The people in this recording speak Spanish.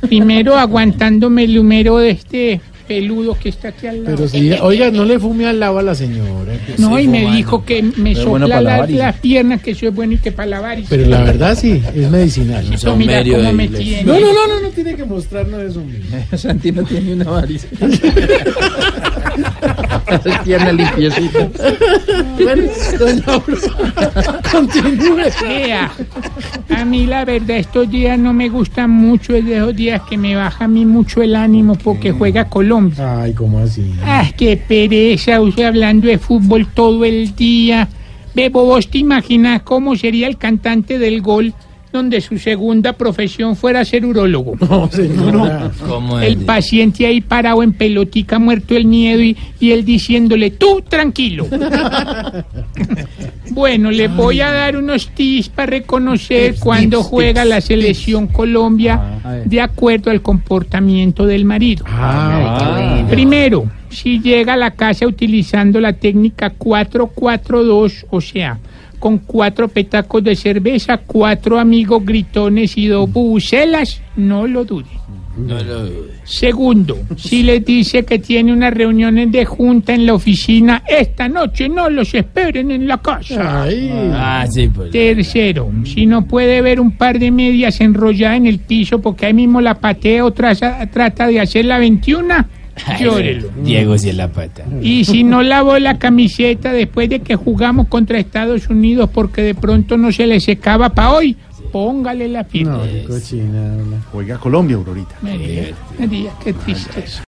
Primero aguantándome el humero de este peludo que está aquí al lado. Pero si, oiga, no le fume al lado a la señora. no, y me dijo no. que me Pero bueno sopla para la- las piernas, que eso es bueno y que para lavar. Y Pero la verdad sí, es medicinal. Esto mira cómo me tiene. No, no, no, no, no tiene que mostrarnos eso. Santi no tiene una variz. Tiene limpiecita. Bueno, doña Aurora, continúe. Vea, a mí la verdad estos días no me gustan mucho, es de esos días que me baja a mí mucho el ánimo porque juega Colombia. Ay, ¿cómo así? Ah, qué pereza, usted hablando de fútbol todo el día. Bebo, vos te imaginas cómo sería el cantante del gol donde su segunda profesión fuera ser urólogo. No, señora. El paciente ahí parado en pelotica, muerto el miedo y, y él diciéndole, tú tranquilo. bueno, le voy a dar unos tips para reconocer cuando juega la selección Colombia de acuerdo al comportamiento del marido. Ah, Primero, si llega a la casa utilizando la técnica 442, o sea, con cuatro petacos de cerveza, cuatro amigos gritones y dos bucelas, no lo dude. Segundo, si les dice que tiene unas reuniones de junta en la oficina, esta noche no los esperen en la casa. ay. Ah, sí, pues. Tercero, si no puede ver un par de medias enrolladas en el piso porque ahí mismo la patea o traza- trata de hacer la 21, llórelo. Diego es la pata. Y si no lavó la camiseta después de que jugamos contra Estados Unidos porque de pronto no se le secaba para hoy, póngale la firma. No, qué cochina. Juega Colombia, Aurorita. María, María, qué tristeza.